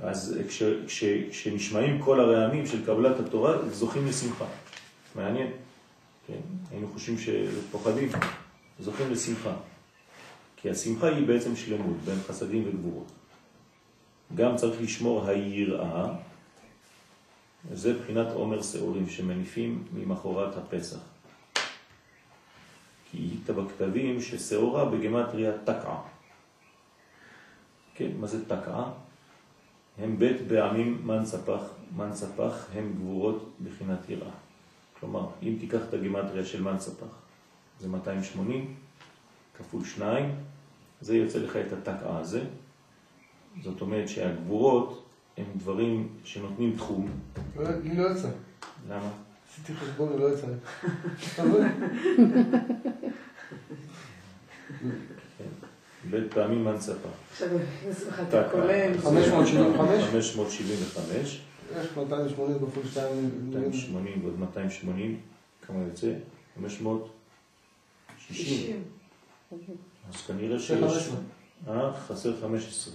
אז כש, כש, כשנשמעים כל הרעמים של קבלת התורה, זוכים לשמחה. מעניין. כן? היינו חושבים שפוחדים, זוכים לשמחה. כי השמחה היא בעצם שלמות בין חסדים וגבורות. גם צריך לשמור היראה, זה בחינת עומר שעורים שמניפים ממחורת הפסח. כי היית בכתבים ששעורה בגמטריה תקעה. כן, מה זה תקעה? הם בית בעמים מנצפח, מנצפח הם גבורות בחינת יראה. כלומר, אם תיקח את הגימטריה של מנצפח, זה 280 כפול 2, זה יוצא לך את התקעה הזה. זאת אומרת שהגבורות הם דברים שנותנים תחום. לא, לי לא יצא. למה? עשיתי חשבון ולא יצא. אתה? כן. בית פעמים מנצפח. עכשיו, נכנס לך את תקעה. הכולל. 575? 575, יש 280 כפול 2. 280 ועוד 280, כמה יוצא? 560. 60. אז כנראה שיש... 15. אה? חסר 15.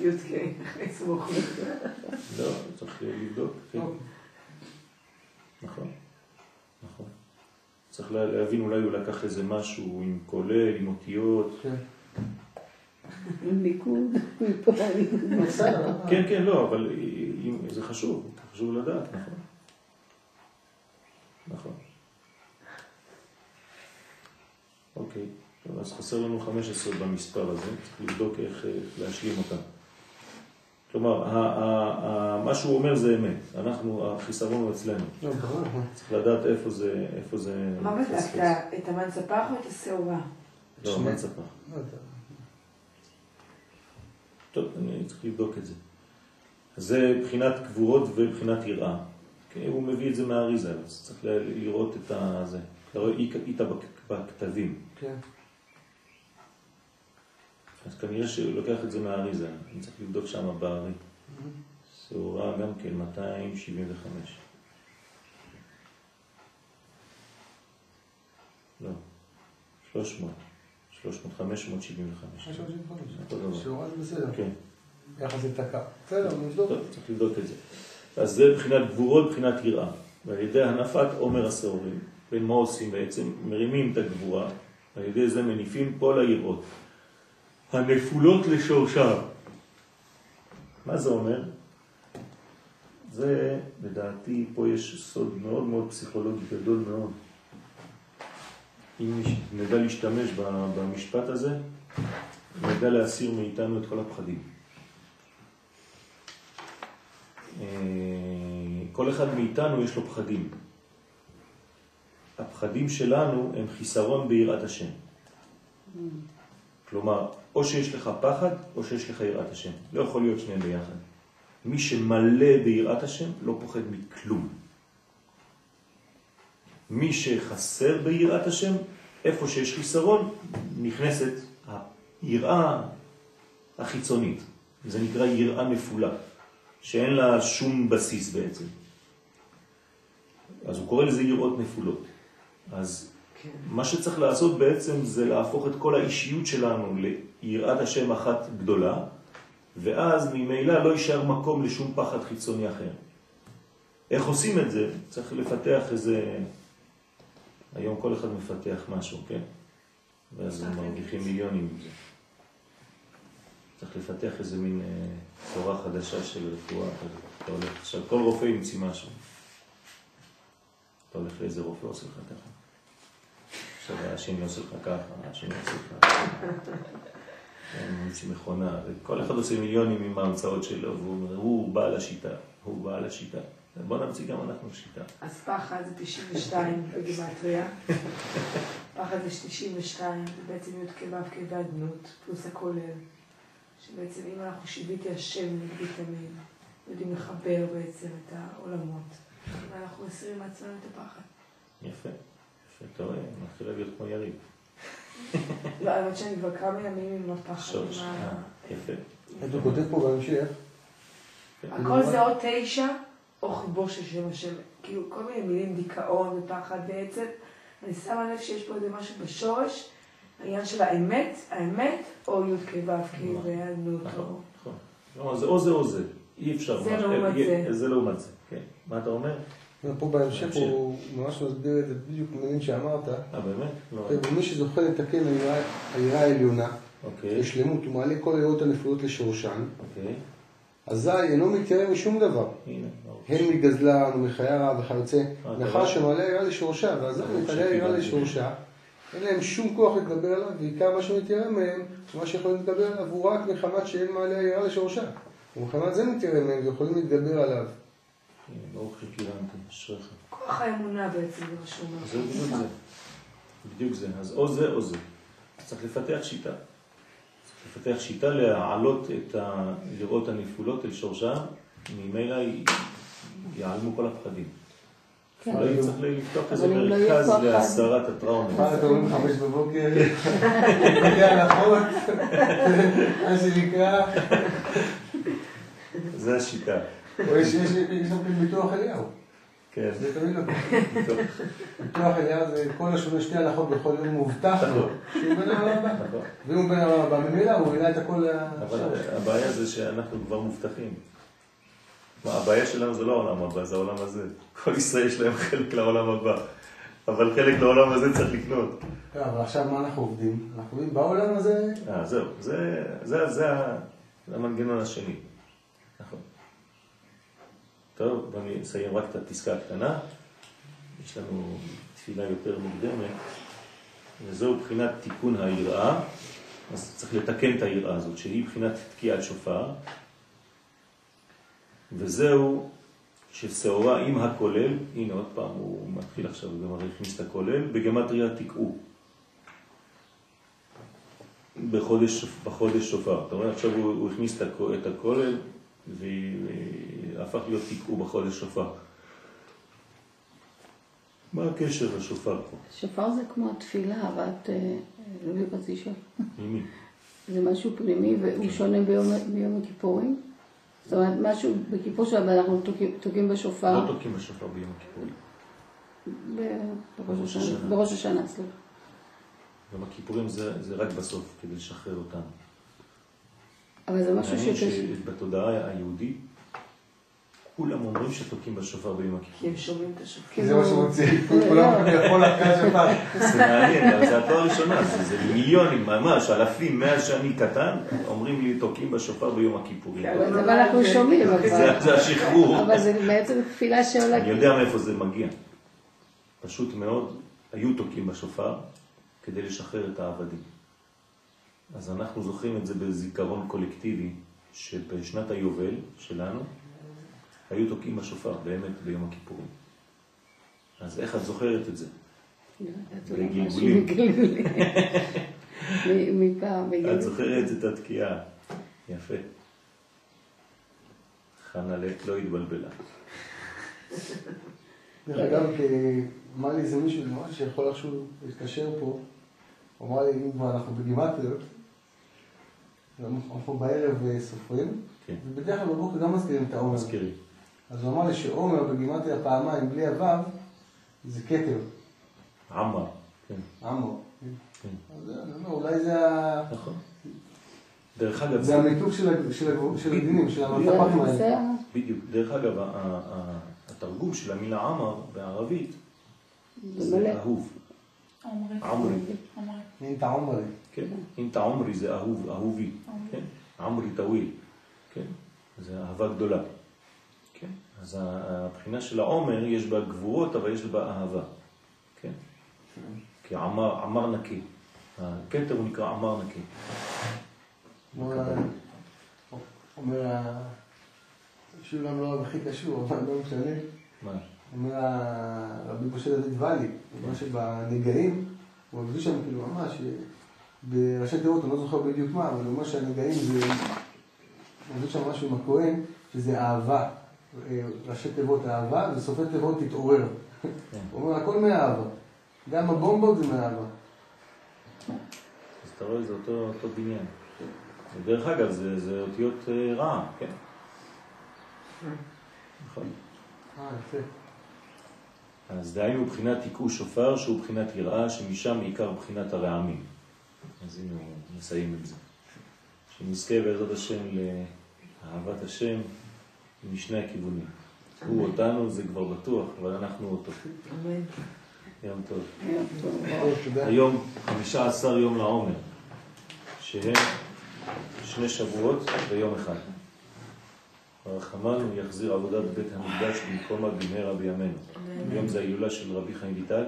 יודקי, סמוך. לא, צריך לבדוק. כן. אוקיי. נכון, נכון. צריך לה- להבין, אולי הוא לקח איזה משהו עם כולל, עם אותיות. כן. עם מפה אני... בסדר. כן, כן, לא, אבל זה חשוב, חשוב לדעת, נכון. נכון. אוקיי, אז חסר לנו 15 במספר הזה, צריך לבדוק איך אה, להשלים אותם. כלומר, מה שהוא אומר זה אמת, אנחנו, החיסרון הוא אצלנו. לא, ברור. צריך לדעת איפה זה, איפה זה... מה. בדקת? את המנצפח או את השעורה? לא, צפה? לא. טוב, אני צריך לבדוק את זה. זה בחינת גבורות ובחינת יראה. כן, הוא מביא את זה מהאריזה, אז צריך לראות את ה... זה. אתה רואה איתה- איתה בכ- בכתבים. כן. אז כנראה שהוא לוקח את זה מהאריזה. אני צריך לבדוק שם בארי. שעורה גם כן 275. לא, 300. 300, 575. אותו דבר. שיעורה זה בסדר. כן. יחס לתקע. בסדר, נבדוק. צריך לבדוק את זה. אז זה מבחינת גבורות, מבחינת יראה. ועל ידי הנפת עומר השעורים, בין מה עושים בעצם? מרימים את הגבורה, על ידי זה מניפים כל היראות. הנפולות לשורשם. מה זה אומר? זה, לדעתי, פה יש סוד מאוד מאוד פסיכולוגי גדול מאוד. אם נדע להשתמש במשפט הזה, נדע להסיר מאיתנו את כל הפחדים. אה, כל אחד מאיתנו יש לו פחדים. הפחדים שלנו הם חיסרון ביראת השם. כלומר, או שיש לך פחד, או שיש לך יראת השם. לא יכול להיות שניהם ביחד. מי שמלא ביראת השם לא פוחד מכלום. מי שחסר ביראת השם, איפה שיש חיסרון, נכנסת היראה החיצונית. זה נקרא יראה נפולה, שאין לה שום בסיס בעצם. אז הוא קורא לזה יראות נפולות. אז כן. מה שצריך לעשות בעצם זה להפוך את כל האישיות שלנו ליראת השם אחת גדולה, ואז ממילא לא יישאר מקום לשום פחד חיצוני אחר. איך עושים את זה? צריך לפתח איזה... היום כל אחד מפתח משהו, כן? ואז הם מרוויחים מיליונים עם זה. צריך לפתח איזה מין אה, צורה חדשה של רפואה. אתה הולך, עכשיו כל רופא ימציא משהו. אתה הולך לאיזה רופא עושה לך ככה. עכשיו השני עושה לך ככה, השני עושה לך ככה. כן, ממציא מכונה, וכל אחד עושה מיליונים עם ההמצאות שלו, והוא אומר, הוא בעל השיטה, הוא בעל השיטה. בוא נמציא גם אנחנו שיטה. אז פחד זה 92 בגימטריה. פחד זה 92, זה בעצם י' כו' כ' ואדנות, פלוס הכולל. שבעצם אם אנחנו שיביתי השם נגדי תמיד, יודעים לחבר בעצם את העולמות. ואנחנו מסירים מעצמנו את הפחד. יפה, יפה, אתה רואה, מתחיל להיות כמו יריב. (laughs) לא, האמת שאני כבר כמה ימים עם הפחד. אה, יפה. אתה כותב פה בהמשך, הכל זה או תשע או חיבור של שם השם. כאילו כל מיני מילים, דיכאון ופחד בעצם. אני שמה לב שיש פה איזה משהו בשורש, העניין של האמת, האמת, או י' כו' כ' והיענות. נכון, נכון. לא, זה או זה או זה, אי אפשר. זה לעומת אה, זה. זה לעומת זה, כן. מה אתה אומר? פה בהמשך. הוא ממש מסביר את זה בדיוק מילים שאמרת. אה, באמת? לא. ומי שזוכה לתקן היראה- היראה העליונה, אוקיי, בשלמות, הוא מעלה כל היראות הנפלאות לשורשן, אוקיי. אזי אינו מתיירא משום דבר. ברור. הן מגזלן ומחיירה וכיוצא, אה, אתה מאחר רואה? שמעלה היראה לשורשה, ואזי מתעלה היראה שקיבלתי. לשורשה, אין להם שום כוח להתגבר עליו, ועיקר מה שמתיירא מהם, מה שיכולים להתגבר עליו, הוא רק מחמת שאין מעלה היראה לשורשה. ומחמת זה מתיירא מהם, ויכולים להתגבר עליו. ברוך שכיוונתי, אשריך. כוח האמונה בעצם, זה מה שהוא אומר. זה בדיוק זה. בדיוק זה. אז או זה או זה. צריך לפתח שיטה. צריך לפתח שיטה להעלות את הלראות הנפולות אל שורשם, ממילא ייעלמו כל הפחדים. כן. אולי צריך לפתוח איזה לא מרכז להסדרת הטראומה. מה אתה אומר חמש בבוקר, מגיע לחוץ, (laughs) מה שנקרא, זה השיטה. או יש יש- יש גם ביטוח אליהו, כן. זה תמיד לא ביטוח אליהו זה כל השונה שתי הלכות בכל יום מובטח לו, שהוא בן העולם הבא. נכון. ואם הוא בן העולם הבא, ממילא הוא העלה את הכל אבל עכשיו. הבעיה זה שאנחנו כבר מובטחים. הבעיה שלנו זה לא העולם הבא, זה העולם הזה. כל ישראל יש להם חלק לעולם הבא. אבל חלק לעולם הזה צריך לקנות. לא, אבל עכשיו מה אנחנו עובדים? אנחנו עובדים בעולם הזה, אה, זהו, זה המנגנון השני. נכון. טוב, בוא נסיים רק את הפסקה הקטנה. יש לנו תפילה יותר מוקדמת, וזהו בחינת תיקון היראה. אז צריך לתקן את היראה הזאת, שהיא בחינת תקיעת שופר. וזהו ששעורה עם הכולל, הנה עוד פעם הוא מתחיל עכשיו, גם הרי הכניס את הכולל, בגמטריה תקעו. בחודש, בחודש שופר. אתה רואה, עכשיו הוא, הוא הכניס את הכ- את והפך להיות תקעו בחודש שופר. מה הקשר לשופר פה? שופר זה כמו התפילה, אבל את אה, לא רציתי לשאול. ממי? זה משהו פנימי והוא שונה ביום, הכיפורים? זאת אומרת, משהו בכיפור שלנו, אנחנו תוקעים- בשופר. לא תוקעים בשופר ביום הכיפורים. בראש השנה, סליחה. יום הכיפורים זה, זה רק בסוף, כדי לשחרר אותנו. אבל זה משהו מעניין שקשה. שבתודעה היהודית, כולם אומרים שתוקעים בשופר ביום הכיפורים. כי הם שומעים את השופט. כי זה מה שמוציא, לא. כולם יכול אחרי השפר. זה מעניין, אבל זה התואר הראשונה, זה, זה מיליונים, ממש, אלפים, מאז שאני קטן, אומרים לי תוקעים בשופר ביום הכיפורים. כן, אבל אנחנו שומעים, אבל- זה, זה השחרור. אבל זה בעצם תפילה שעולה... אני יודע מאיפה זה מגיע. פשוט מאוד, היו תוקעים בשופר כדי לשחרר את העבדים. אז אנחנו זוכרים את זה בזיכרון קולקטיבי, שבשנת היובל שלנו, היו תוקעים בשופר באמת ביום הכיפורים. אז איך את זוכרת את זה? בגלגולים. משהו בגלגולים. מפעם, את. זוכרת את התקיעה. יפה. חנה לא התבלבלה. דרך אגב, אמר לי איזה מישהו, ממש שיכול איכשהו להתקשר פה, הוא אמר לי, אם כבר אנחנו בגימטריות, אנחנו בערב אה, סופרים, כן. ובדרך כלל בבוקר גם מזכירים את העומר. מזכירי. אז הוא אמר לי שעומר בגימטריה פעמיים בלי הוו, זה כתר, עמר. כן, עמו. כן. אז אני אומר, אולי זה ה- נכון. דרך אגב, זה המיתוג של הדינים, של המטפחים האלה. בדיוק. דרך אגב, התרגום של המילה עמר בערבית זה אהוב. עמרי. את העומר. כן? אם אתה עומרי זה אהוב, אהובי. כן? עמרי טוויל, כן? זה אהבה גדולה. אז הבחינה של העומר יש בה גבורות, אבל יש בה אהבה. כן? כי עמר, עמר נקי. הכתר הוא נקרא עמר נקי. אומר, שולם לא הכי קשור, אבל לא משנה. מה? אומר רבי משה דוד ואלי, הוא אומר שבנגעים, הוא מביא שם כאילו ממש, בראשי תיבות, אני לא זוכר בדיוק מה, אבל הוא אומר שהנגעים זה, הוא מביא שם משהו עם הכהן, שזה אהבה. ראשי תיבות אהבה, וסופי תיבות תתעורר. כן. הוא אומר, הכל מאהבה. גם הבומבות זה מאהבה. אז אתה רואה, זה אותו, בניין. ודרך אגב, זה, אותיות אה, רעם, כן? נכון. אה, יפה. אז דהיינו בחינת תיקעו שופר, שהוא בחינת יראה, שמשם עיקר בחינת הרעמים. אז הנה הוא מסיים את זה. שנזכה בעזרת השם לאהבת השם משני הכיוונים. הוא אותנו, זה כבר בטוח, אבל אנחנו אותו. יום טוב. היום 15 יום לעומר, שהם שני שבועות ויום אחד. הרחמן הוא יחזיר עבודת בית המקדש במקומה במהרה בימינו. היום זה ההילולה של רבי חיים ויטל,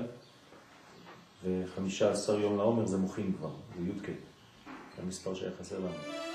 ו-15 יום לעומר זה מוחין כבר, זה י"ק, המספר שהיה חסר לנו.